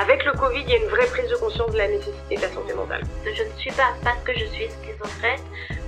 Avec le Covid, il y a une vraie prise de conscience de la nécessité de la santé mentale. Je ne suis pas, parce que je suis schizophrène,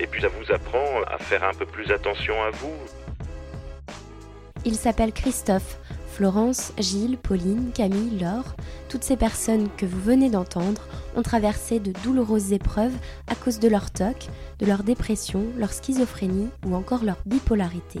Et puis ça vous apprend à faire un peu plus attention à vous. Il s'appelle Christophe. Florence, Gilles, Pauline, Camille, Laure, toutes ces personnes que vous venez d'entendre ont traversé de douloureuses épreuves à cause de leur TOC, de leur dépression, leur schizophrénie ou encore leur bipolarité.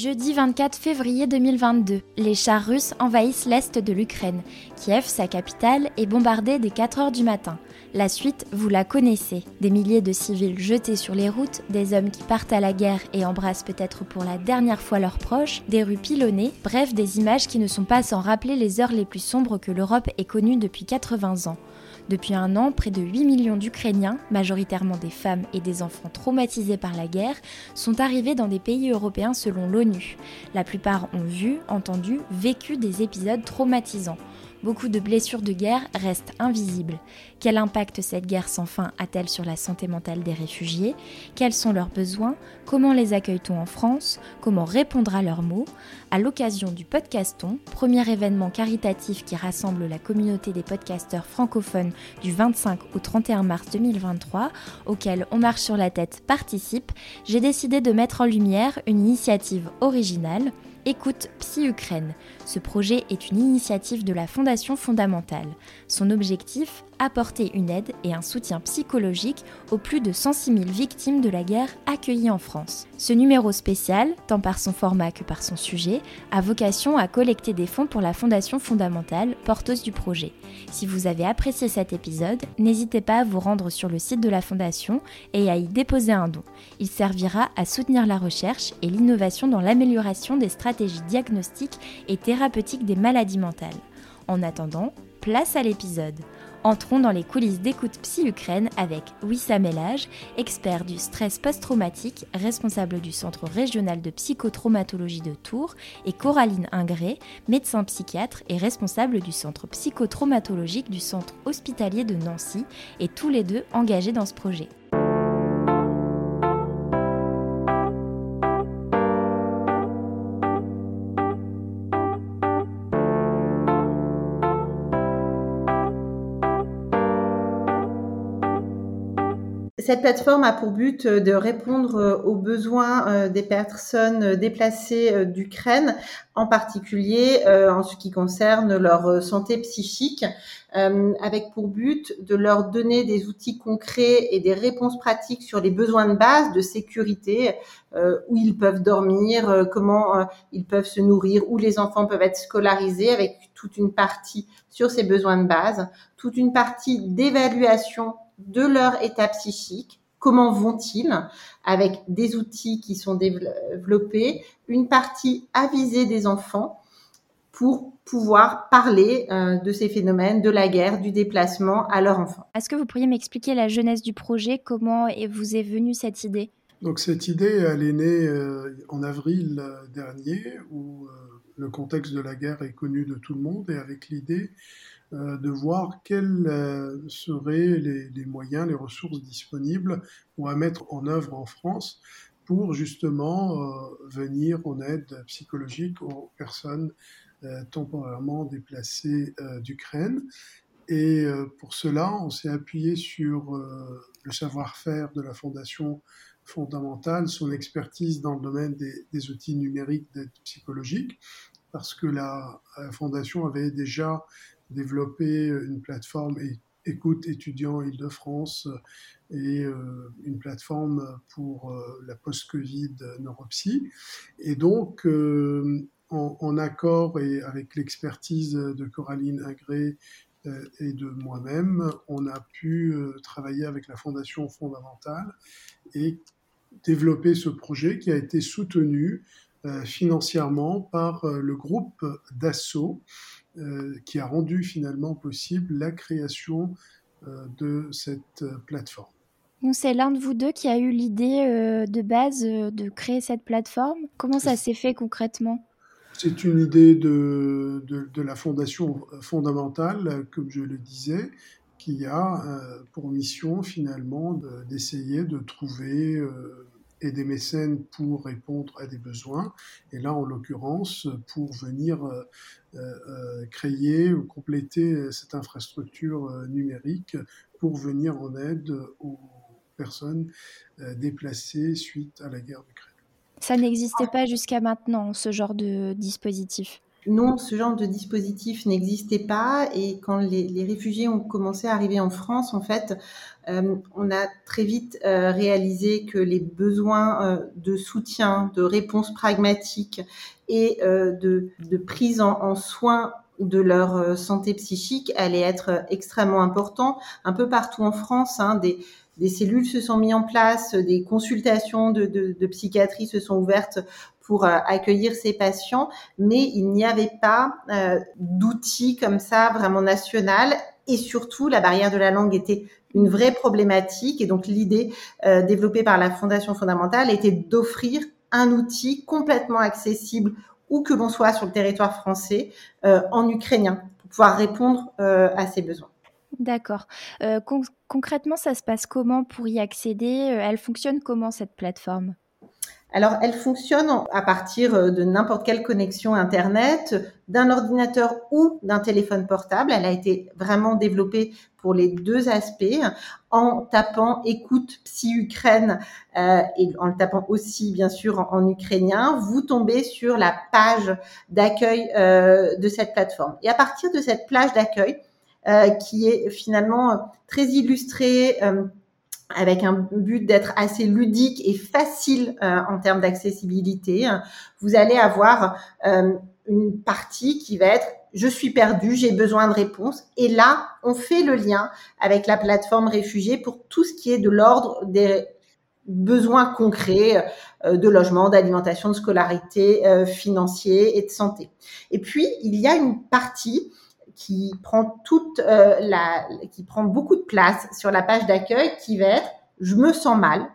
Jeudi 24 février 2022, les chars russes envahissent l'est de l'Ukraine. Kiev, sa capitale, est bombardée dès 4 heures du matin. La suite, vous la connaissez. Des milliers de civils jetés sur les routes, des hommes qui partent à la guerre et embrassent peut-être pour la dernière fois leurs proches, des rues pilonnées, bref, des images qui ne sont pas sans rappeler les heures les plus sombres que l'Europe ait connues depuis 80 ans. Depuis un an, près de 8 millions d'Ukrainiens, majoritairement des femmes et des enfants traumatisés par la guerre, sont arrivés dans des pays européens selon l'ONU. La plupart ont vu, entendu, vécu des épisodes traumatisants. Beaucoup de blessures de guerre restent invisibles. Quel impact cette guerre sans fin a-t-elle sur la santé mentale des réfugiés? Quels sont leurs besoins? Comment les accueille-t-on en France? Comment répondre à leurs mots À l'occasion du Podcaston, premier événement caritatif qui rassemble la communauté des podcasteurs francophones du 25 au 31 mars 2023, auquel On marche sur la tête participe, j'ai décidé de mettre en lumière une initiative originale Écoute Psy-Ukraine. Ce projet est une initiative de la Fondation fondamentale. Son objectif apporter une aide et un soutien psychologique aux plus de 106 000 victimes de la guerre accueillies en France. Ce numéro spécial, tant par son format que par son sujet, a vocation à collecter des fonds pour la Fondation fondamentale, porteuse du projet. Si vous avez apprécié cet épisode, n'hésitez pas à vous rendre sur le site de la Fondation et à y déposer un don. Il servira à soutenir la recherche et l'innovation dans l'amélioration des stratégies diagnostiques et thérapeutiques des maladies mentales. En attendant, place à l'épisode. Entrons dans les coulisses d'écoute Psy-Ukraine avec Wissam Elage, expert du stress post-traumatique, responsable du Centre régional de psychotraumatologie de Tours, et Coraline Ingré, médecin psychiatre et responsable du Centre psychotraumatologique du Centre hospitalier de Nancy, et tous les deux engagés dans ce projet. Cette plateforme a pour but euh, de répondre euh, aux besoins euh, des personnes déplacées d'Ukraine, en particulier en ce qui concerne leur santé psychique, avec pour but de leur donner des outils concrets et des réponses pratiques sur les besoins de base de sécurité, où ils peuvent dormir, comment ils peuvent se nourrir, où les enfants peuvent être scolarisés, avec toute une partie sur ces besoins de base, toute une partie d'évaluation de leur état psychique, comment vont-ils, avec des outils qui sont développés, une partie avisée des enfants pour pouvoir parler euh, de ces phénomènes, de la guerre, du déplacement à leurs enfants. Est-ce que vous pourriez m'expliquer la jeunesse du projet? Comment vous est venue cette idée? Donc cette idée, elle est née euh, en avril euh, dernier, où le contexte de la guerre est connu de tout le monde, et avec l'idée euh, de voir quels euh, seraient les, moyens, les ressources disponibles pour mettre en œuvre en France pour justement euh, venir en aide psychologique aux personnes temporairement déplacées d'Ukraine. Et pour cela, on s'est appuyé sur le savoir-faire de la Fondation fondamentale, son expertise dans le domaine des, outils numériques d'aide psychologique, parce que la Fondation avait déjà développer une plateforme écoute étudiants Île-de-France et euh, une plateforme pour euh, la post-Covid neuropsy. Et donc, euh, en, accord et avec l'expertise de Coraline Agré et de moi-même, on a pu travailler avec la Fondation fondamentale et développer ce projet qui a été soutenu financièrement par le groupe Dassault euh, qui a rendu finalement possible la création euh, de cette euh, plateforme. C'est l'un de vous deux qui a eu l'idée de base de créer cette plateforme. Comment ça s'est fait concrètement? C'est une idée de, de, la Fondation fondamentale, comme je le disais, qui a pour mission finalement d'essayer de, trouver et des mécènes pour répondre à des besoins. Et là, en l'occurrence, pour venir euh, euh, euh, créer ou compléter cette infrastructure numérique pour venir en aide aux personnes déplacées suite à la guerre d'Ukraine. Ça n'existait pas jusqu'à maintenant, ce genre de dispositif? Non, ce genre de dispositif n'existait pas et quand les, réfugiés ont commencé à arriver en France, en fait, euh, on a très vite euh, réalisé que les besoins euh, de soutien, de réponse pragmatique et de, prise en, soin de leur santé psychique allaient être extrêmement importants. Un peu partout en France, hein, des, cellules se sont mises en place, des consultations de, de psychiatrie se sont ouvertes pour euh, accueillir ces patients, mais il n'y avait pas euh, d'outils comme ça vraiment national et surtout la barrière de la langue était une vraie problématique et donc l'idée euh, développée par la Fondation fondamentale était d'offrir un outil complètement accessible où que l'on soit sur le territoire français en ukrainien pour pouvoir répondre à ces besoins. D'accord. concrètement, ça se passe comment pour y accéder? Elle fonctionne comment cette plateforme? Alors, elle fonctionne à partir euh, de n'importe quelle connexion Internet, d'un ordinateur ou d'un téléphone portable. Elle a été vraiment développée pour les deux aspects, en tapant écoute psy Ukraine euh, et en le tapant aussi bien sûr en, ukrainien, vous tombez sur la page d'accueil euh, de cette plateforme. Et à partir de cette plage d'accueil, qui est finalement très illustrée, avec un but d'être assez ludique et facile euh, en termes d'accessibilité, vous allez avoir euh, une partie qui va être je suis perdu, j'ai besoin de réponses. Et là, on fait le lien avec la plateforme réfugiée pour tout ce qui est de l'ordre des besoins concrets euh, de logement, d'alimentation, de scolarité, financier et de santé. Et puis, il y a une partie qui prend toute euh, qui prend beaucoup de place sur la page d'accueil, qui va être je me sens mal,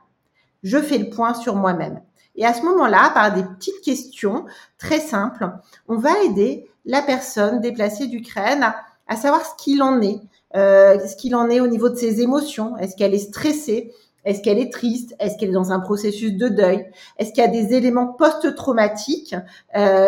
je fais le point sur moi-même. Et à ce moment-là, par des petites questions très simples, on va aider la personne déplacée d'Ukraine à, à, savoir ce qu'il en est, euh, ce qu'il en est au niveau de ses émotions. Est-ce qu'elle est stressée? Est-ce qu'elle est triste? Est-ce qu'elle est dans un processus de deuil? Est-ce qu'il y a des éléments post-traumatiques euh,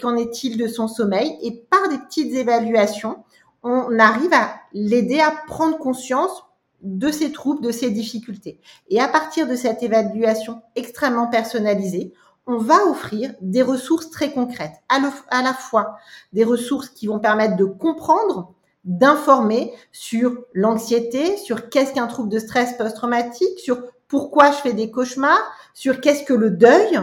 Qu'en est-il de son sommeil? Et par des petites évaluations, on arrive à l'aider à prendre conscience de ses troubles, de ses difficultés. Et à partir de cette évaluation extrêmement personnalisée, on va offrir des ressources très concrètes, à la fois des ressources qui vont permettre de comprendre d'informer sur l'anxiété, sur qu'est-ce qu'un trouble de stress post-traumatique, sur pourquoi je fais des cauchemars, sur qu'est-ce que le deuil,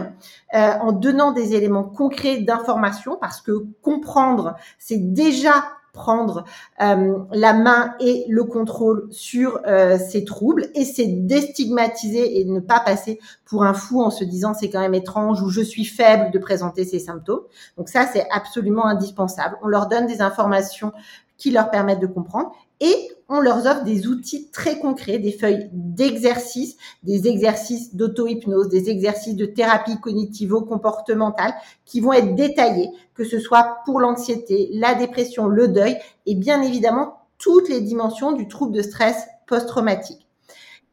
euh, en donnant des éléments concrets d'information, parce que comprendre, c'est déjà prendre euh, la main et le contrôle sur euh, ces troubles et c'est déstigmatiser et ne pas passer pour un fou en se disant c'est quand même étrange ou je suis faible de présenter ces symptômes. Donc ça c'est absolument indispensable. On leur donne des informations qui leur permettent de comprendre et on leur offre des outils très concrets, des feuilles d'exercices, des exercices d'auto-hypnose, des exercices de thérapie cognitivo-comportementale qui vont être détaillés, que ce soit pour l'anxiété, la dépression, le deuil et bien évidemment toutes les dimensions du trouble de stress post-traumatique.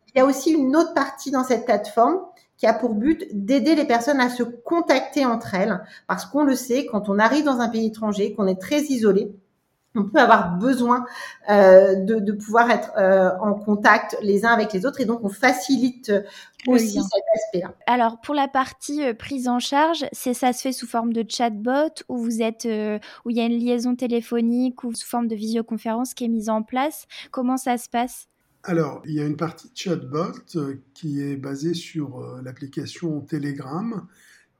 Il y a aussi une autre partie dans cette plateforme qui a pour but d'aider les personnes à se contacter entre elles, parce qu'on le sait, quand on arrive dans un pays étranger, qu'on est très isolé, on peut avoir besoin euh, de, pouvoir être euh, en contact les uns avec les autres et donc on facilite aussi cet aspect-là. Alors pour la partie euh, prise en charge, c'est ça se fait sous forme de chatbot où vous êtes où il y a une liaison téléphonique ou sous forme de visioconférence qui est mise en place. Comment ça se passe? Alors, il y a une partie chatbot qui est basée sur l'application Telegram,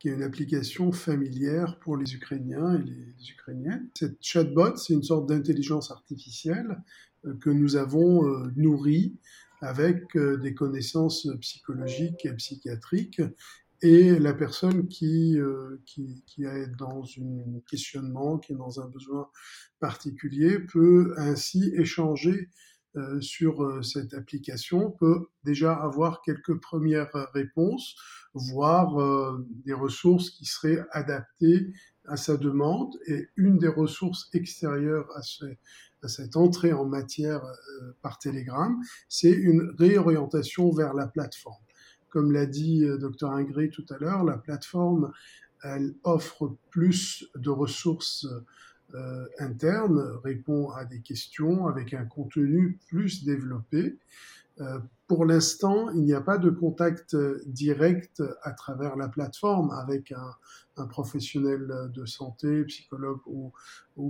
qui est une application familière pour les Ukrainiens et les Ukrainiennes. Cette chatbot, c'est une sorte d'intelligence artificielle euh, que nous avons euh, nourrie avec euh, des connaissances psychologiques et psychiatriques. Et la personne qui, qui, qui est dans un questionnement, qui est dans un besoin particulier, peut ainsi échanger euh, sur euh, cette application peut déjà avoir quelques premières réponses, voire euh, des ressources qui seraient adaptées à sa demande. Et une des ressources extérieures à, à cette entrée en matière par Telegram, c'est une réorientation vers la plateforme. Comme l'a dit Dr Ingrid tout à l'heure, la plateforme, elle offre plus de ressources euh, interne répond à des questions avec un contenu plus développé. Euh, pour l'instant, il n'y a pas de contact direct à travers la plateforme avec un, professionnel de santé, psychologue ou,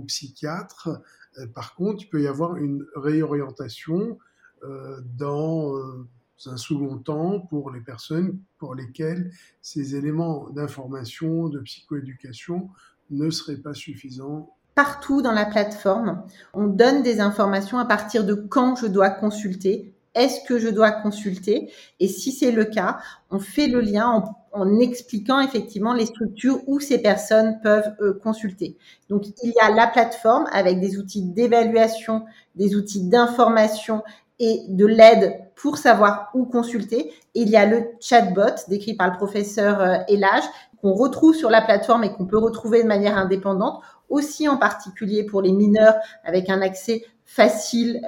psychiatre. Euh, par contre, il peut y avoir une réorientation euh, dans euh, un second temps pour les personnes pour lesquelles ces éléments d'information, de psychoéducation ne seraient pas suffisants partout dans la plateforme. On donne des informations à partir de quand je dois consulter, est-ce que je dois consulter Et si c'est le cas, on fait le lien en, expliquant effectivement les structures où ces personnes peuvent euh, consulter. Donc il y a la plateforme avec des outils d'évaluation, des outils d'information et de l'aide pour savoir où consulter. Il y a le chatbot décrit par le professeur euh, Elage qu'on retrouve sur la plateforme et qu'on peut retrouver de manière indépendante aussi en particulier pour les mineurs avec un accès facile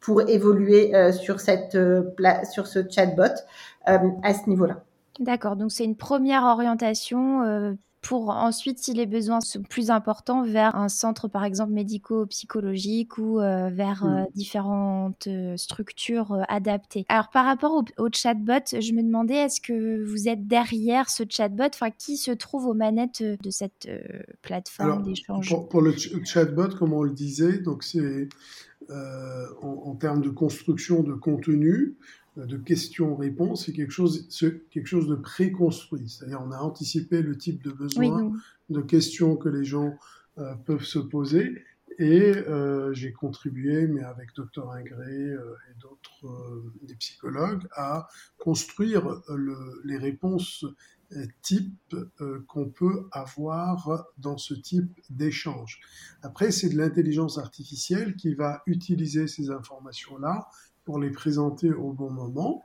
pour évoluer sur, cette, sur ce chatbot à ce niveau-là. D'accord, donc c'est une première orientation pour ensuite, si les besoins sont plus importants, vers un centre, par exemple, médico-psychologique ou euh, vers euh, mmh. différentes euh, structures adaptées. Alors, par rapport au, chatbot, je me demandais, est-ce que vous êtes derrière ce chatbot? Enfin, qui se trouve aux manettes de cette plateforme d'échange? pour, pour, le chatbot, comme on le disait, donc c'est en, en, termes de construction de contenu, de questions-réponses, c'est quelque chose, quelque chose de préconstruit. C'est-à-dire, on a anticipé le type de besoin, de questions que les gens euh, peuvent se poser. Et euh, j'ai contribué, mais avec Dr Ingré euh, et d'autres des psychologues, à construire les réponses type qu'on peut avoir dans ce type d'échange. Après, c'est de l'intelligence artificielle qui va utiliser ces informations-là pour les présenter au bon moment.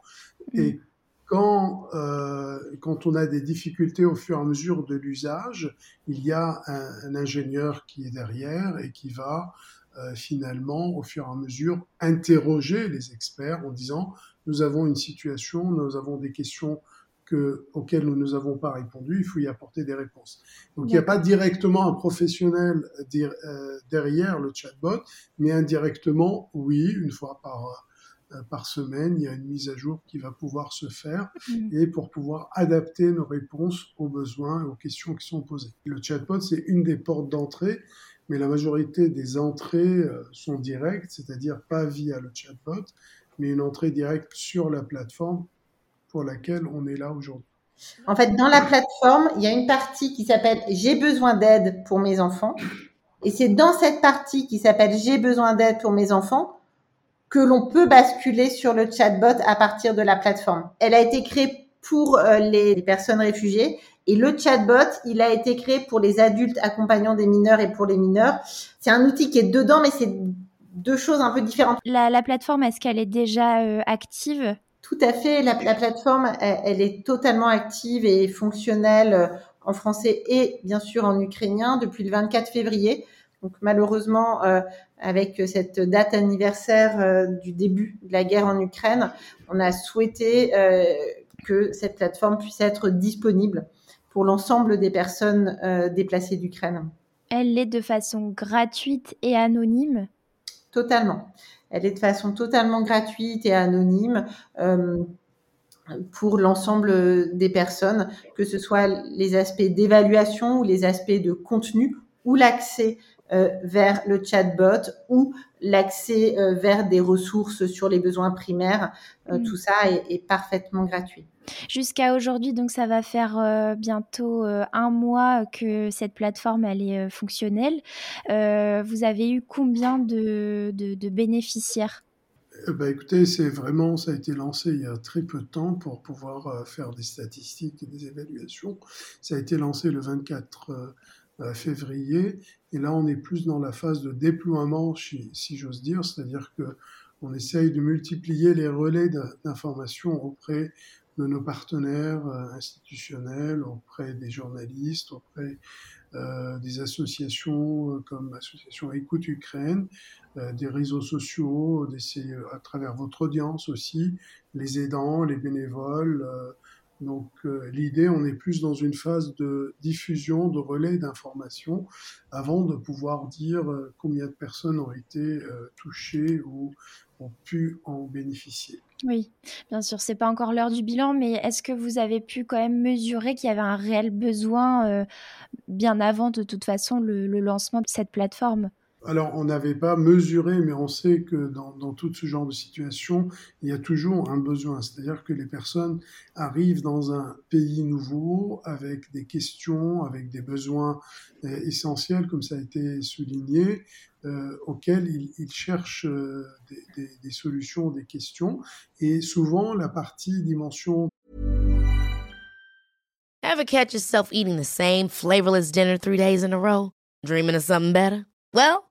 Mm. Et quand, euh, quand on a des difficultés au fur et à mesure de l'usage, il y a un, ingénieur qui est derrière et qui va euh, finalement, au fur et à mesure, interroger les experts en disant, nous avons une situation, nous avons des questions que, auxquelles nous ne avons pas répondu, il faut y apporter des réponses. Donc il n'y a pas directement un professionnel euh, derrière le chatbot, mais indirectement, oui, une fois par par semaine, il y a une mise à jour qui va pouvoir se faire mm. et pour pouvoir adapter nos réponses aux besoins et aux questions qui sont posées. Le chatbot, c'est une des portes d'entrée, mais la majorité des entrées euh, sont directes, c'est-à-dire pas via le chatbot, mais une entrée directe sur la plateforme pour laquelle on est là aujourd'hui. En fait, dans la plateforme, il y a une partie qui s'appelle J'ai besoin d'aide pour mes enfants. Et c'est dans cette partie qui s'appelle J'ai besoin d'aide pour mes enfants que l'on peut basculer sur le chatbot à partir de la plateforme. Elle a été créée pour euh, les, personnes réfugiées et le chatbot, il a été créé pour les adultes accompagnant des mineurs et pour les mineurs. C'est un outil qui est dedans, mais c'est deux choses un peu différentes. La, plateforme, est-ce qu'elle est déjà euh, active? Tout à fait. La, plateforme, elle, est totalement active et fonctionnelle euh, en français et bien sûr en ukrainien depuis le 24 février. Donc malheureusement, euh, avec cette date anniversaire euh, du début de la guerre en Ukraine, on a souhaité euh, que cette plateforme puisse être disponible pour l'ensemble des personnes déplacées d'Ukraine. Elle est de façon gratuite et anonyme? Totalement. Elle est de façon totalement gratuite et anonyme pour l'ensemble des personnes, que ce soit les aspects d'évaluation ou les aspects de contenu ou l'accès euh, vers le chatbot ou l'accès euh, vers des ressources sur les besoins primaires. Euh, mm. Tout ça est, parfaitement gratuit. Jusqu'à aujourd'hui, donc ça va faire bientôt un mois que cette plateforme elle est fonctionnelle. vous avez eu combien de, de, bénéficiaires? Bah écoutez, c'est vraiment, ça a été lancé il y a très peu de temps pour pouvoir faire des statistiques et des évaluations. Ça a été lancé le 24 février. Et là, on est plus dans la phase de déploiement, si, j'ose dire, c'est-à-dire que on essaye de multiplier les relais d'information auprès de nos partenaires euh, institutionnels, auprès des journalistes, auprès euh, des associations euh, comme l'association Écoute Ukraine, des réseaux sociaux, d'essayer à travers votre audience aussi, les aidants, les bénévoles, donc euh, l'idée, on est plus dans une phase de diffusion, de relais d'informations, avant de pouvoir dire euh, combien de personnes ont été euh, touchées ou ont pu en bénéficier. Oui, bien sûr, c'est pas encore l'heure du bilan, mais est-ce que vous avez pu quand même mesurer qu'il y avait un réel besoin bien avant de toute façon le lancement de cette plateforme? Alors, on n'avait pas mesuré, mais on sait que dans, tout ce genre de situation, il y a toujours un besoin. C'est-à-dire que les personnes arrivent dans un pays nouveau avec des questions, avec des besoins euh, essentiels, comme ça a été souligné, euh, auxquels ils, cherchent euh, des, solutions, des questions. Et souvent, la partie dimension. Ever catch yourself eating the same flavorless dinner three days in a row? Dreaming of something better? Well,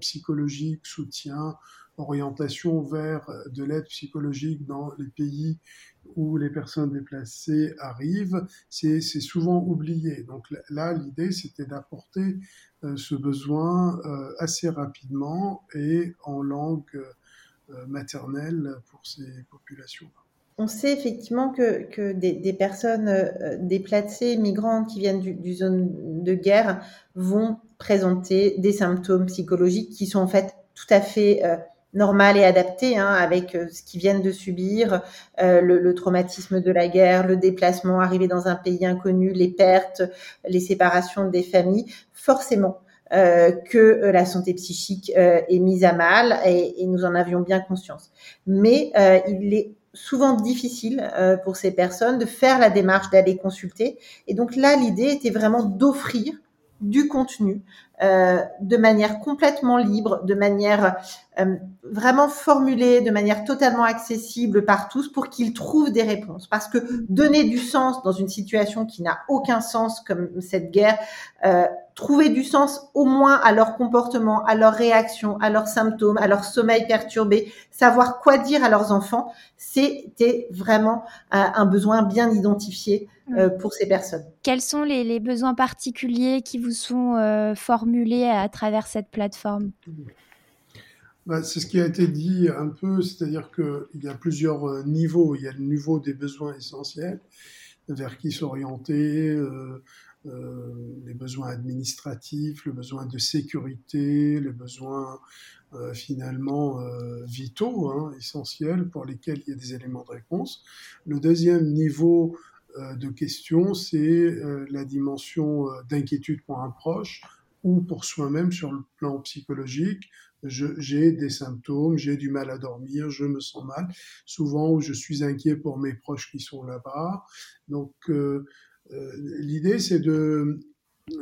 Psychologique, soutien, orientation vers de l'aide psychologique dans les pays où les personnes déplacées arrivent, c'est souvent oublié. Donc là, l'idée, c'était d'apporter euh, ce besoin euh, assez rapidement et en langue euh, maternelle pour ces populations. On sait effectivement que, des, personnes déplacées, migrantes qui viennent du, zone de guerre vont présenter des symptômes psychologiques qui sont en fait tout à fait euh, et adaptés hein, avec euh, ce qu'ils viennent de subir, euh, le, traumatisme de la guerre, le déplacement, arriver dans un pays inconnu, les pertes, les séparations des familles. Forcément, euh, que la santé psychique euh, est mise à mal et, et, nous en avions bien conscience. Mais euh, il est souvent difficile pour ces personnes de faire la démarche d'aller consulter. Et donc là, l'idée était vraiment d'offrir du contenu euh, de manière complètement libre, de manière euh, vraiment formulée, de manière totalement accessible par tous pour qu'ils trouvent des réponses. Parce que donner du sens dans une situation qui n'a aucun sens comme cette guerre, euh, trouver du sens au moins à leur comportement, à leurs réactions, à leurs symptômes, à leur sommeil perturbé, savoir quoi dire à leurs enfants, c'était vraiment un besoin bien identifié euh, pour ces personnes. Quels sont les, les besoins particuliers qui vous sont euh, formulés à, à, travers cette plateforme? Bah, C'est ce qui a été dit un peu, c'est-à-dire qu'il y a plusieurs euh, niveaux. Il y a le niveau des besoins essentiels, vers qui s'orienter, euh, euh, les besoins administratifs, le besoin de sécurité, les besoins euh, finalement euh, vitaux, hein, essentiels, pour lesquels il y a des éléments de réponse. Le deuxième niveau euh, de questions, c'est euh, la dimension euh, d'inquiétude pour un proche ou pour soi-même sur le plan psychologique. J'ai des symptômes, j'ai du mal à dormir, je me sens mal, souvent je suis inquiet pour mes proches qui sont là-bas. Donc, euh, euh, l'idée, c'est de,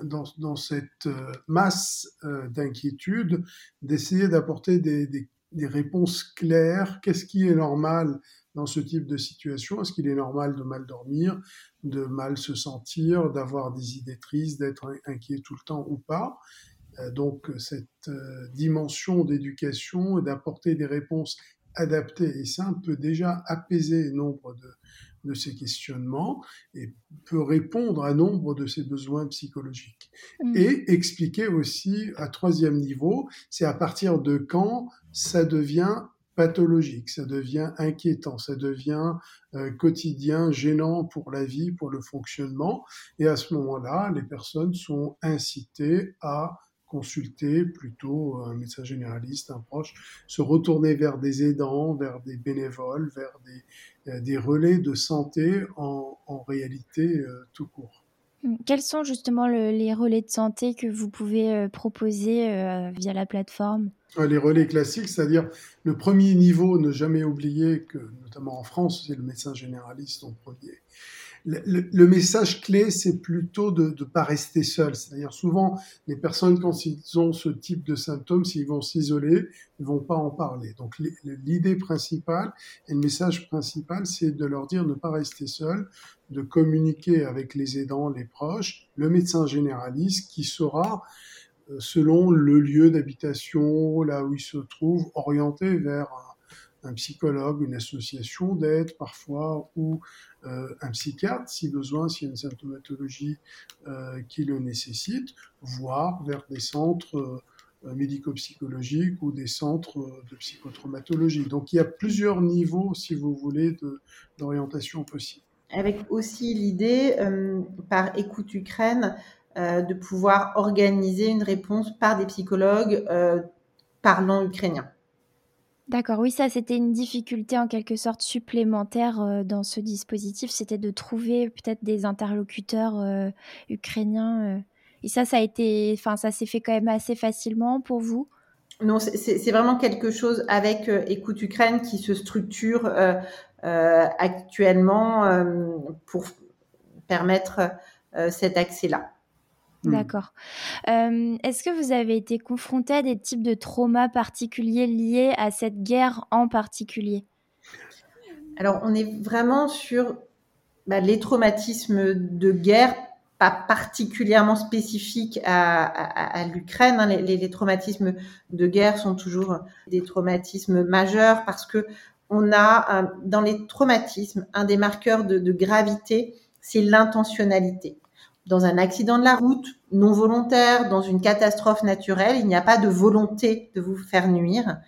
dans, cette euh, masse euh, d'inquiétude, d'essayer d'apporter des, des, réponses claires. Qu'est-ce qui est normal dans ce type de situation? Est-ce qu'il est normal de mal dormir, de mal se sentir, d'avoir des idées tristes, d'être inquiet tout le temps ou pas? Donc cette dimension d'éducation et d'apporter des réponses adaptées et simples peut déjà apaiser nombre de, de ces questionnements et peut répondre à nombre de ces besoins psychologiques. Mmh. Et expliquer aussi à troisième niveau, c'est à partir de quand ça devient pathologique, ça devient inquiétant, ça devient euh, quotidien, gênant pour la vie, pour le fonctionnement. Et à ce moment-là, les personnes sont incitées à consulter plutôt un médecin généraliste, un proche, se retourner vers des aidants, vers des bénévoles, vers des, euh, des relais de santé en, en réalité euh, tout court. Mmh. Quels sont justement le, les relais de santé que vous pouvez euh, proposer euh, via la plateforme? Les relais classiques, c'est-à-dire le premier niveau, ne jamais oublier que, notamment en France, c'est le médecin généraliste en premier le, message clé, c'est plutôt de ne pas rester seul. C'est-à-dire souvent, les personnes, quand ils ont ce type de symptômes, s'ils vont s'isoler, ils vont pas en parler. Donc l'idée principale et le message principal, c'est de leur dire ne pas rester seul, de communiquer avec les aidants, les proches, le médecin généraliste qui sera euh, selon le lieu d'habitation, là où il se trouve, orienté vers un psychologue, une association d'aide parfois, ou euh, un psychiatre si besoin, s'il y a une symptomatologie euh, qui le nécessite, voire vers des centres euh, médico-psychologiques ou des centres de psychotraumatologie. Donc il y a plusieurs niveaux, si vous voulez, d'orientation possible. Avec aussi l'idée, par Écoute Ukraine, de pouvoir organiser une réponse par des psychologues parlant ukrainien. D'accord, oui, ça c'était une difficulté en quelque sorte supplémentaire euh, dans ce dispositif, c'était de trouver peut-être des interlocuteurs euh, ukrainiens. Euh. Et ça, ça a été, enfin, ça s'est fait quand même assez facilement pour vous? Non, c'est vraiment quelque chose avec Écoute Ukraine qui se structure actuellement pour permettre cet accès-là. Mmh. D'accord. Est-ce que vous avez été confronté à des types de traumas particuliers liés à cette guerre en particulier? Alors, on est vraiment sur bah, les traumatismes de guerre, pas particulièrement spécifiques à, l'Ukraine. Hein. Les, traumatismes de guerre sont toujours des traumatismes majeurs parce que on a dans les traumatismes un des marqueurs de gravité, c'est l'intentionnalité dans un accident de la route non volontaire, dans une catastrophe naturelle, il n'y a pas de volonté de vous faire nuire.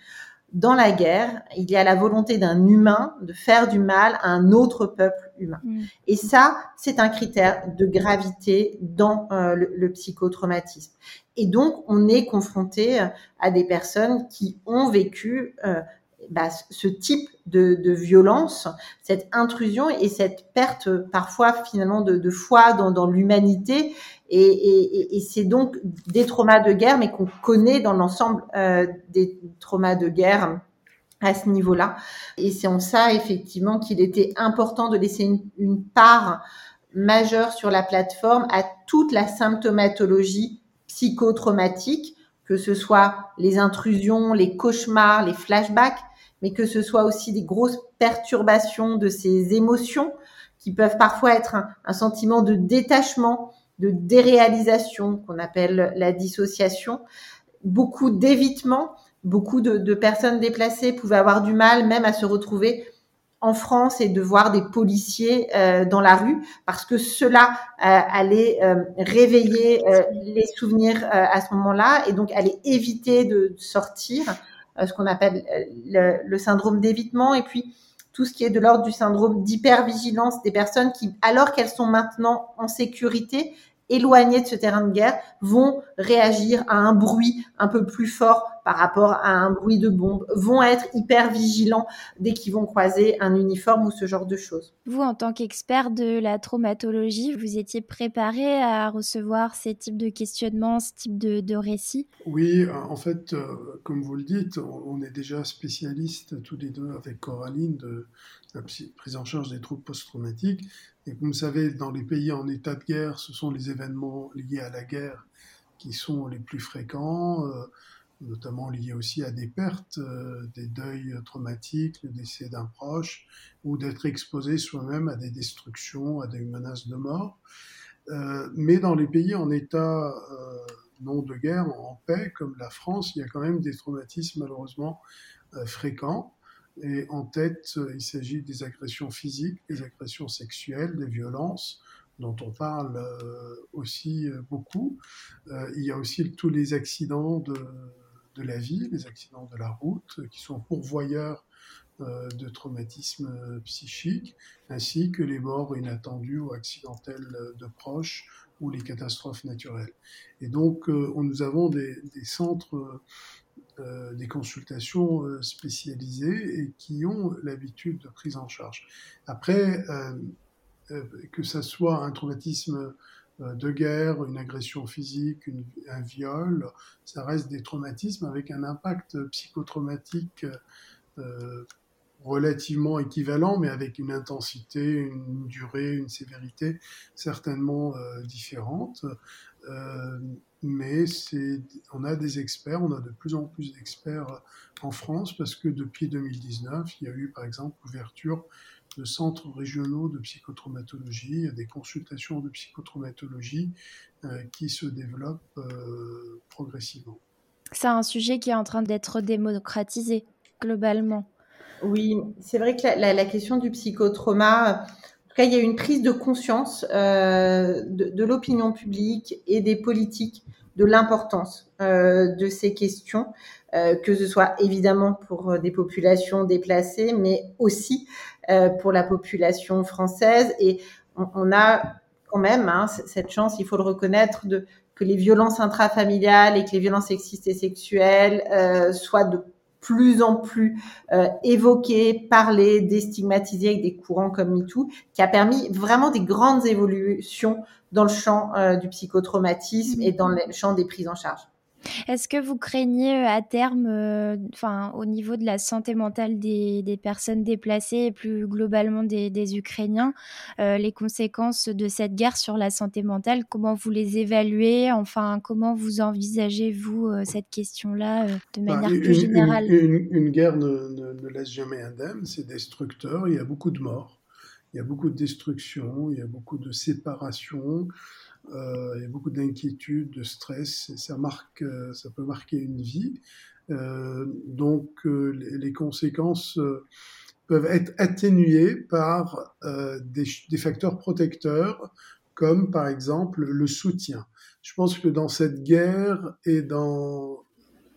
Dans la guerre, il y a la volonté d'un humain de faire du mal à un autre peuple humain. Mm. Et ça, c'est un critère de gravité dans euh, le, psychotraumatisme. Et donc, on est confronté à des personnes qui ont vécu euh, bah, ce type de, de, violence, cette intrusion et cette perte parfois finalement de, de foi dans, dans l'humanité. Et, et, et c'est donc des traumas de guerre, mais qu'on connaît dans l'ensemble euh, des traumas de guerre à ce niveau-là. Et c'est en ça effectivement qu'il était important de laisser une, une part majeure sur la plateforme à toute la symptomatologie psychotraumatique, que ce soit les intrusions, les cauchemars, les flashbacks, mais que ce soit aussi des grosses perturbations de ces émotions qui peuvent parfois être un, sentiment de détachement, de déréalisation qu'on appelle la dissociation, beaucoup d'évitement. Beaucoup de, personnes déplacées pouvaient avoir du mal même à se retrouver en France et de voir des policiers euh, dans la rue parce que cela euh, allait euh, réveiller les souvenirs à ce moment-là et donc allait éviter de sortir. Euh, ce qu'on appelle euh, le, syndrome d'évitement, et puis tout ce qui est de l'ordre du syndrome d'hypervigilance des personnes qui, alors qu'elles sont maintenant en sécurité, éloignées de ce terrain de guerre, vont réagir à un bruit un peu plus fort par rapport à un bruit de bombe, vont être hyper vigilants dès qu'ils vont croiser un uniforme ou ce genre de choses. Vous, en tant qu'expert de la traumatologie, vous étiez préparé à recevoir ces types de questionnements, ce type de, récits? Oui, en fait, euh, comme vous le dites, on est déjà spécialistes tous les deux avec Coraline de la prise en charge des troubles post-traumatiques. Et comme vous savez, dans les pays en état de guerre, ce sont les événements liés à la guerre qui sont les plus fréquents. Euh, notamment liées aussi à des pertes, euh, des deuils traumatiques, le décès d'un proche, ou d'être exposé soi-même à des destructions, à des menaces de mort. Euh, mais dans les pays en état euh, non de guerre, en paix, comme la France, il y a quand même des traumatismes malheureusement fréquents. Et en tête, il s'agit des agressions physiques, des agressions sexuelles, des violences, dont on parle aussi beaucoup. il y a aussi tous les accidents de, de la vie, les accidents de la route, qui sont pourvoyeurs euh, de traumatismes euh, psychiques, ainsi que les morts inattendues ou accidentelles de proches ou les catastrophes naturelles. Et donc, euh, nous avons des, centres, des consultations spécialisées et qui ont l'habitude de prise en charge. Après, que ça soit un traumatisme euh, de guerre, une agression physique, un viol, ça reste des traumatismes avec un impact psychotraumatique euh, relativement équivalent, mais avec une intensité, une durée, une sévérité certainement euh, différentes. mais on a des experts, on a de plus en plus d'experts en France parce que depuis 2019, il y a eu par exemple l'ouverture de centres régionaux de psychotraumatologie, il y a des consultations de psychotraumatologie euh, qui se développent euh, progressivement. C'est un sujet qui est en train d'être démocratisé globalement. Oui, c'est vrai que la, question du psychotrauma, en tout cas, il y a une prise de conscience euh, de, l'opinion publique et des politiques de l'importance de ces questions, que ce soit évidemment pour des populations déplacées, mais aussi euh, pour la population française. Et on, a quand même hein, cette chance, il faut le reconnaître, de, que les violences intrafamiliales et que les violences sexistes et sexuelles euh, soient de plus en plus euh, évoquées, parlées, déstigmatisées avec des courants comme MeToo, qui a permis vraiment des grandes évolutions dans le champ euh, du psychotraumatisme et dans le champ des prises en charge. Est-ce que vous craignez euh, à terme, euh, enfin, au niveau de la santé mentale des, des personnes déplacées et plus globalement des, des Ukrainiens, euh, les conséquences de cette guerre sur la santé mentale? Comment vous les évaluez? Enfin, comment vous envisagez-vous cette question-là de bah, manière plus générale? une, une, guerre ne, ne, ne, laisse jamais indemne, c'est destructeur, il y a beaucoup de morts, il y a beaucoup de destruction, il y a beaucoup de séparation. Euh, il y a beaucoup d'inquiétude, de stress, et ça, marque, euh, ça peut marquer une vie. Euh, donc les, conséquences peuvent être atténuées par des, facteurs protecteurs, comme par exemple le soutien. Je pense que dans cette guerre et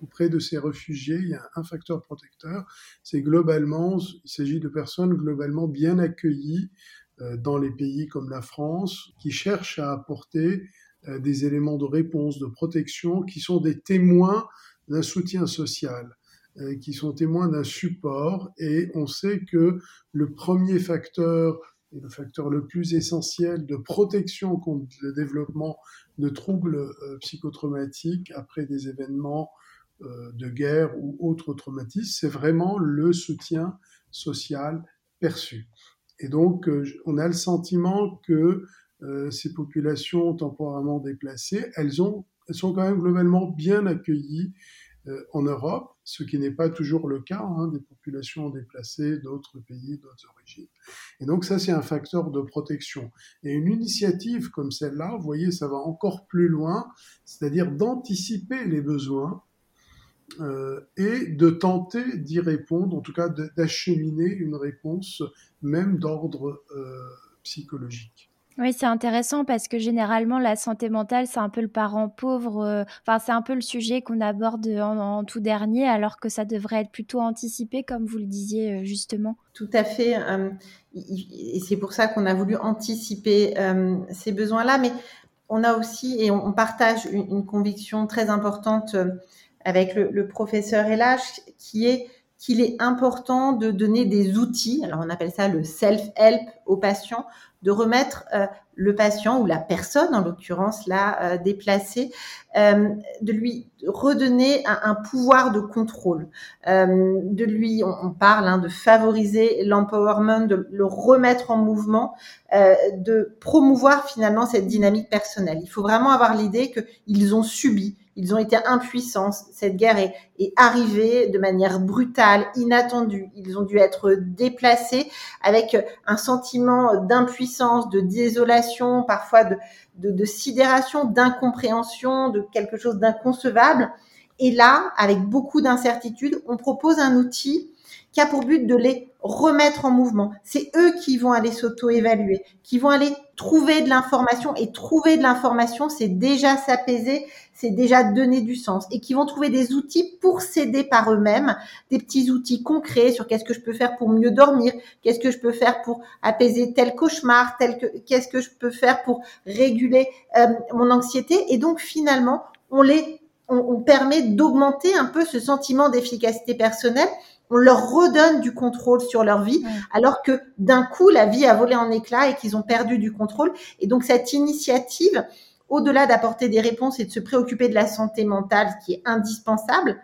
auprès de ces réfugiés, il y a un facteur protecteur, c'est globalement, il s'agit de personnes globalement bien accueillies dans les pays comme la France, qui cherchent à apporter euh, des éléments de réponse, de protection, qui sont des témoins d'un soutien social, euh, qui sont témoins d'un support. Et on sait que le premier facteur, et le facteur le plus essentiel de protection contre le développement de troubles psychotraumatiques après des événements de guerre ou autres traumatismes, c'est vraiment le soutien social perçu. Et donc, euh, on a le sentiment que euh, ces populations temporairement déplacées, elles, ont, elles sont quand même globalement bien accueillies euh, en Europe, ce qui n'est pas toujours le cas hein, des populations déplacées d'autres pays, d'autres origines. Et donc ça, c'est un facteur de protection. Et une initiative comme celle-là, vous voyez, ça va encore plus loin, c'est-à-dire d'anticiper les besoins euh, et de tenter d'y répondre, en tout cas d'acheminer une réponse même d'ordre euh, psychologique. Oui, c'est intéressant parce que généralement, la santé mentale, c'est un peu le parent pauvre. Euh, enfin, c'est un peu le sujet qu'on aborde en, tout dernier, alors que ça devrait être plutôt anticipé, comme vous le disiez justement. Tout à fait. et c'est pour ça qu'on a voulu anticiper ces besoins-là. Mais on a aussi, et on, partage une, une conviction très importante avec le, le professeur Elash, qui est qu'il est important de donner des outils, alors on appelle ça le self-help aux patients, de remettre euh, le patient ou la personne, en l'occurrence là euh, déplacée, euh, de lui redonner un, un pouvoir de contrôle, euh, de lui, on, on parle hein, de favoriser l'empowerment, de le remettre en mouvement, euh, de promouvoir finalement cette dynamique personnelle. Il faut vraiment avoir l'idée qu'ils ont subi ils ont été impuissants. Cette guerre est, arrivée de manière brutale, inattendue. Ils ont dû être déplacés avec un sentiment d'impuissance, de désolation, parfois de, de, de sidération, d'incompréhension, de quelque chose d'inconcevable. Et là, avec beaucoup d'incertitudes, on propose un outil qui a pour but de les remettre en mouvement. C'est eux qui vont aller s'auto-évaluer, qui vont aller trouver de l'information. Et trouver de l'information, c'est déjà s'apaiser, c'est déjà donner du sens. Et qui vont trouver des outils pour s'aider par eux-mêmes, des petits outils concrets sur qu'est-ce que je peux faire pour mieux dormir, qu'est-ce que je peux faire pour apaiser tel cauchemar, tel que qu'est-ce que je peux faire pour réguler euh, mon anxiété. Et donc finalement on les on, on permet d'augmenter un peu ce sentiment d'efficacité personnelle on leur redonne du contrôle sur leur vie, alors que d'un coup, la vie a volé en éclats et qu'ils ont perdu du contrôle. Et donc, cette initiative, au-delà d'apporter des réponses et de se préoccuper de la santé mentale, ce qui est indispensable,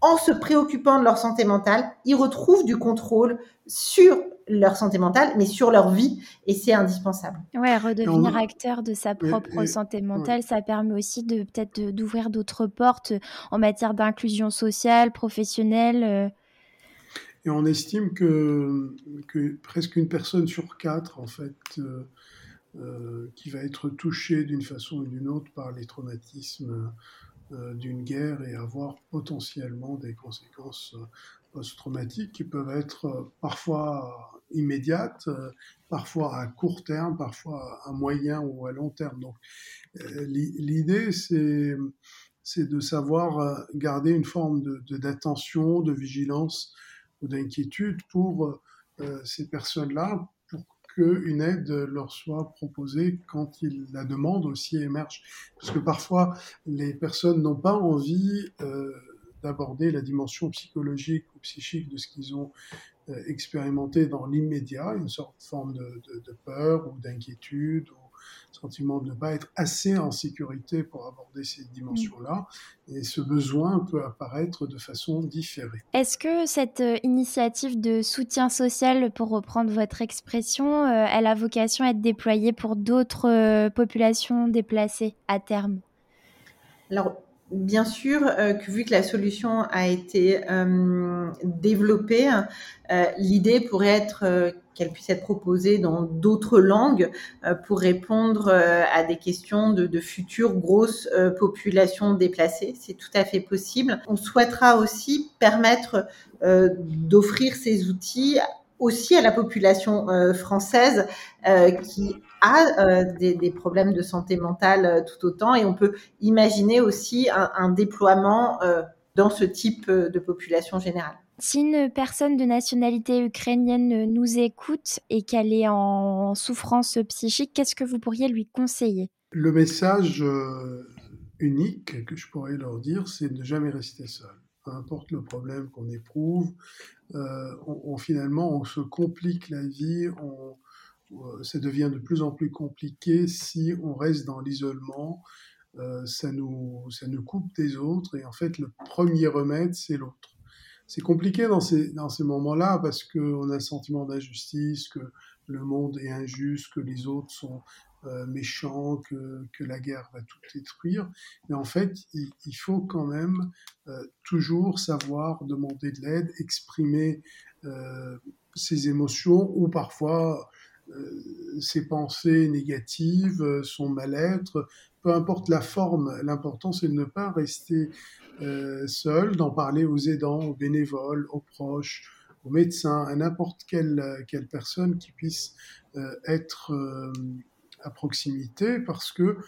en se préoccupant de leur santé mentale, ils retrouvent du contrôle sur leur santé mentale, mais sur leur vie, et c'est indispensable. Ouais, redevenir acteur de sa propre santé mentale, ça permet aussi de peut-être d'ouvrir d'autres portes en matière d'inclusion sociale, professionnelle. Et on estime que, que, presque une personne sur quatre, en fait, euh, euh, qui va être touchée d'une façon ou d'une autre par les traumatismes euh, d'une guerre et avoir potentiellement des conséquences post-traumatiques qui peuvent être parfois immédiates, parfois à court terme, parfois à moyen ou à long terme. Donc, l'idée, c'est de savoir garder une forme d'attention, de vigilance d'inquiétude pour euh, ces personnes-là, pour qu'une aide leur soit proposée quand il, la demande aussi émerge. Parce que parfois, les personnes n'ont pas envie euh, d'aborder la dimension psychologique ou psychique de ce qu'ils ont euh, expérimenté dans l'immédiat, une sorte de forme de, peur ou d'inquiétude sentiment de ne pas être assez en sécurité pour aborder ces dimensions-là. Et ce besoin peut apparaître de façon différée. Est-ce que cette euh, initiative de soutien social, pour reprendre votre expression, euh, elle a vocation à être déployée pour d'autres euh, populations déplacées à terme? Alors, bien sûr que vu que la solution a été développée, l'idée pourrait être qu'elle puisse être proposée dans d'autres langues euh, pour répondre euh, à des questions de, de futures grosses euh, populations déplacées. C'est tout à fait possible. On souhaitera aussi permettre d'offrir ces outils aussi à la population française qui a des, problèmes de santé mentale tout autant et on peut imaginer aussi un déploiement dans ce type de population générale. Si une personne de nationalité ukrainienne nous écoute et qu'elle est en souffrance psychique, qu'est-ce que vous pourriez lui conseiller? Le message euh, unique que je pourrais leur dire, c'est de ne jamais rester seul. Peu importe le problème qu'on éprouve, euh, on, finalement, on se complique la vie, euh, ça devient de plus en plus compliqué si on reste dans l'isolement. ça, nous, ça nous coupe des autres et en fait, le premier remède, c'est l'autre c'est compliqué dans ces, dans ces moments-là parce qu'on a le sentiment d'injustice, que le monde est injuste, que les autres sont euh, méchants, que, que, la guerre va tout détruire. Mais en fait, il, il faut quand même euh, toujours savoir demander de l'aide, exprimer euh, ses émotions ou parfois euh, ses pensées négatives, euh, son mal-être, peu importe la forme, l'important c'est de ne pas rester euh, seul, d'en parler aux aidants, aux bénévoles, aux proches, aux médecins, à n'importe quelle, quelle personne qui puisse euh, être euh, à proximité parce que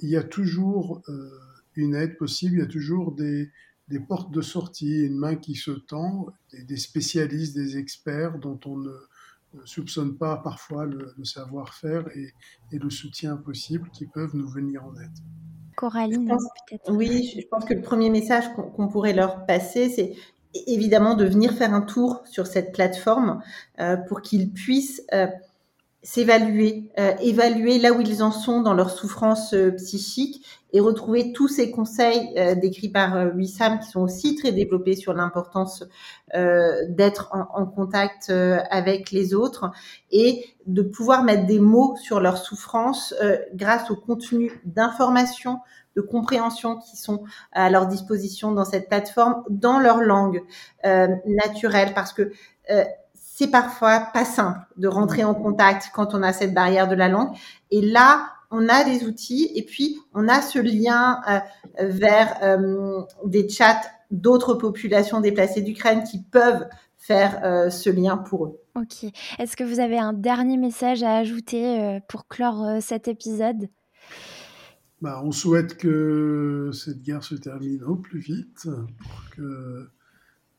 il y a toujours une aide possible, il y a toujours des, portes de sortie, une main qui se tend, des, des spécialistes, des experts dont on ne soupçonne pas parfois le, le savoir-faire et, et, le soutien possible qui peuvent nous venir en aide. Coraline, peut-être. Oui, je pense que le premier message qu'on qu pourrait leur passer, c'est évidemment de venir faire un tour sur cette plateforme euh, pour qu'ils puissent euh, s'évaluer, euh, évaluer là où ils en sont dans leur souffrance psychique et retrouver tous ces conseils euh, décrits par euh, Wissam qui sont aussi très développés sur l'importance euh, d'être en, en, contact avec les autres et de pouvoir mettre des mots sur leur souffrance grâce au contenu d'information, de compréhension qui sont à leur disposition dans cette plateforme dans leur langue naturelle parce que c'est parfois pas simple de rentrer en contact quand on a cette barrière de la langue. Et là, on a des outils et puis on a ce lien euh, vers euh, des chats d'autres populations déplacées d'Ukraine qui peuvent faire euh, ce lien pour eux. Ok. Est-ce que vous avez un dernier message à ajouter euh, pour clore euh, cet épisode? Bah, On souhaite que cette guerre se termine au plus vite, pour que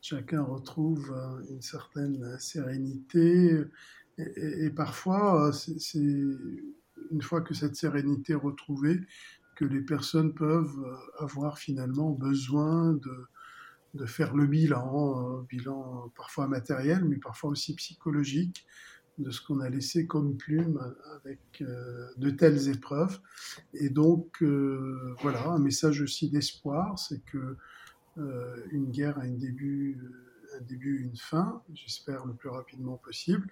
chacun retrouve une certaine sérénité. Et, et, et parfois, c'est une fois que cette sérénité est retrouvée, que les personnes peuvent avoir finalement besoin de, faire le bilan, bilan parfois matériel, mais parfois aussi psychologique, de ce qu'on a laissé comme plume avec euh, de telles épreuves. Et donc, euh, voilà, un message aussi d'espoir, c'est que euh, une guerre a un début, un début, une fin, j'espère le plus rapidement possible.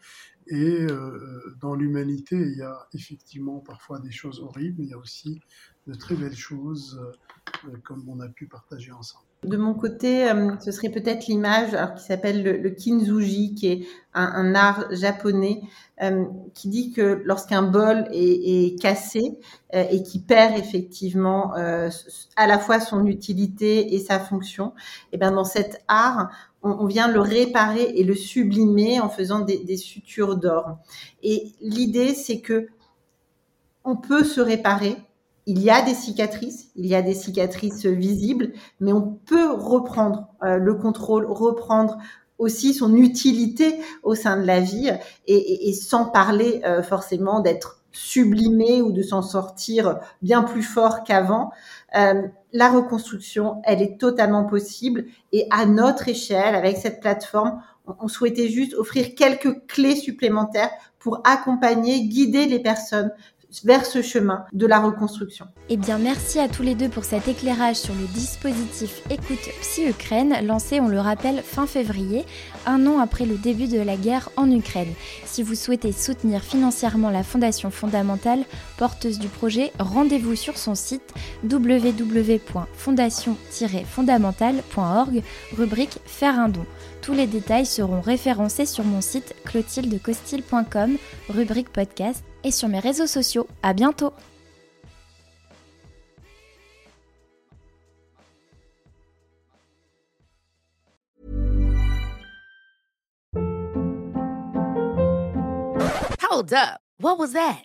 Et euh, dans l'humanité, il y a effectivement parfois des choses horribles, mais il y a aussi de très belles choses, euh, comme on a pu partager ensemble. De mon côté, euh, ce serait peut-être l'image qui s'appelle le, le, kinzuji, qui est un, art japonais, euh, qui dit que lorsqu'un bol est, cassé euh, et qui perd effectivement à la fois son utilité et sa fonction, et eh bien dans cet art, on, on, vient le réparer et le sublimer en faisant des, des sutures d'or. Et l'idée, c'est que on peut se réparer il y a des cicatrices, il y a des cicatrices visibles, mais on peut reprendre euh, le contrôle, reprendre aussi son utilité au sein de la vie et, sans parler euh, forcément d'être sublimé ou de s'en sortir bien plus fort qu'avant. Euh, la reconstruction, elle est totalement possible et à notre échelle, avec cette plateforme, on souhaitait juste offrir quelques clés supplémentaires pour accompagner, guider les personnes vers ce chemin de la reconstruction. Eh bien, merci à tous les deux pour cet éclairage sur le dispositif Écoute Psy-Ukraine, lancé, on le rappelle, fin février, un an après le début de la guerre en Ukraine. Si vous souhaitez soutenir financièrement la Fondation fondamentale, porteuse du projet, rendez-vous sur son site www.fondation-fondamentale.org, rubrique Faire un don. Tous les détails seront référencés sur mon site clothildecostil.com, rubrique podcast et sur mes réseaux sociaux. À bientôt! Hold up. What was that?